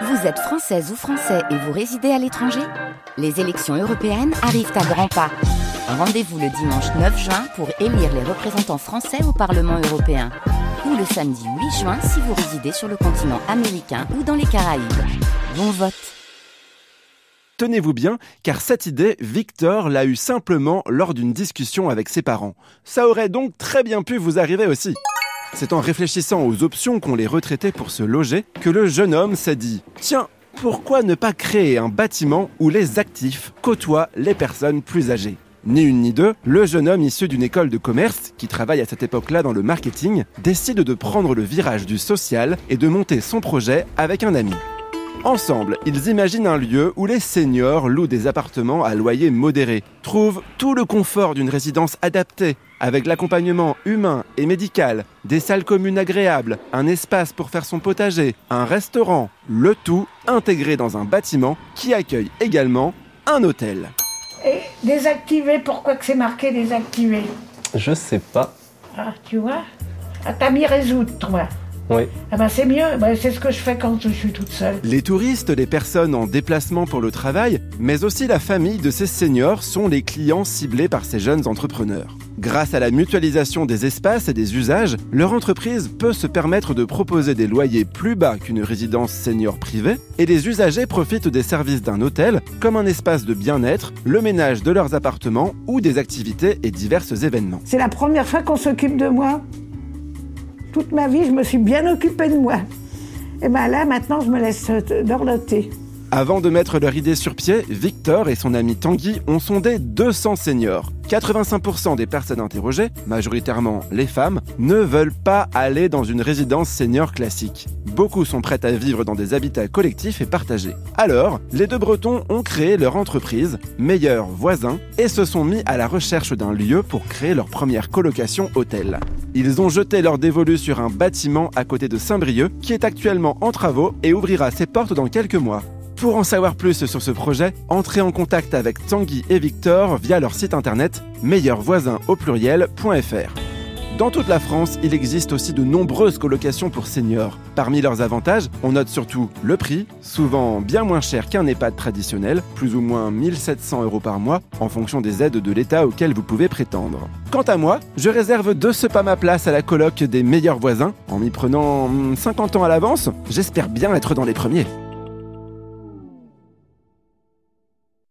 Vous êtes française ou français et vous résidez à l'étranger Les élections européennes arrivent à grands pas. Rendez-vous le dimanche 9 juin pour élire les représentants français au Parlement européen. Ou le samedi 8 juin si vous résidez sur le continent américain ou dans les Caraïbes. Bon vote Tenez-vous bien, car cette idée, Victor l'a eue simplement lors d'une discussion avec ses parents. Ça aurait donc très bien pu vous arriver aussi. C'est en réfléchissant aux options qu'ont les retraités pour se loger que le jeune homme s'est dit Tiens, pourquoi ne pas créer un bâtiment où les actifs côtoient les personnes plus âgées? Ni une ni deux, le jeune homme issu d'une école de commerce, qui travaille à cette époque-là dans le marketing, décide de prendre le virage du social et de monter son projet avec un ami. Ensemble, ils imaginent un lieu où les seniors louent des appartements à loyer modéré, trouvent tout le confort d'une résidence adaptée, avec l'accompagnement humain et médical, des salles communes agréables, un espace pour faire son potager, un restaurant, le tout intégré dans un bâtiment qui accueille également un hôtel. Et désactiver, pourquoi que c'est marqué désactiver Je sais pas. Ah, tu vois? Ah, t'as mis résoudre, toi. Oui. Ah ben c'est mieux, Ben, c'est ce que je fais quand je suis toute seule. Les touristes, les personnes en déplacement pour le travail, mais aussi la famille de ces seniors sont les clients ciblés par ces jeunes entrepreneurs. Grâce à la mutualisation des espaces et des usages, leur entreprise peut se permettre de proposer des loyers plus bas qu'une résidence senior privée et les usagers profitent des services d'un hôtel comme un espace de bien-être, le ménage de leurs appartements ou des activités et divers événements. C'est la première fois qu'on s'occupe de moi. Toute ma vie, je me suis bien occupée de moi. Et ben là, maintenant, je me laisse euh, dorloter. Avant de mettre leur idée sur pied, Victor et son ami Tanguy ont sondé 200 seniors. 85% des personnes interrogées, majoritairement les femmes, ne veulent pas aller dans une résidence senior classique. Beaucoup sont prêts à vivre dans des habitats collectifs et partagés. Alors, les deux Bretons ont créé leur entreprise, Meilleurs Voisins, et se sont mis à la recherche d'un lieu pour créer leur première colocation hôtel. Ils ont jeté leur dévolu sur un bâtiment à côté de Saint-Brieuc qui est actuellement en travaux et ouvrira ses portes dans quelques mois. Pour en savoir plus sur ce projet, entrez en contact avec Tanguy et Victor via leur site internet meilleurvoisins au pluriel.fr. Dans toute la France, il existe aussi de nombreuses colocations pour seniors. Parmi leurs avantages, on note surtout le prix, souvent bien moins cher qu'un EHPAD traditionnel, plus ou moins 1700 euros par mois, en fonction des aides de l'État auxquelles vous pouvez prétendre. Quant à moi, je réserve de ce pas ma place à la coloc des meilleurs voisins, en m'y prenant 50 ans à l'avance, j'espère bien être dans les premiers.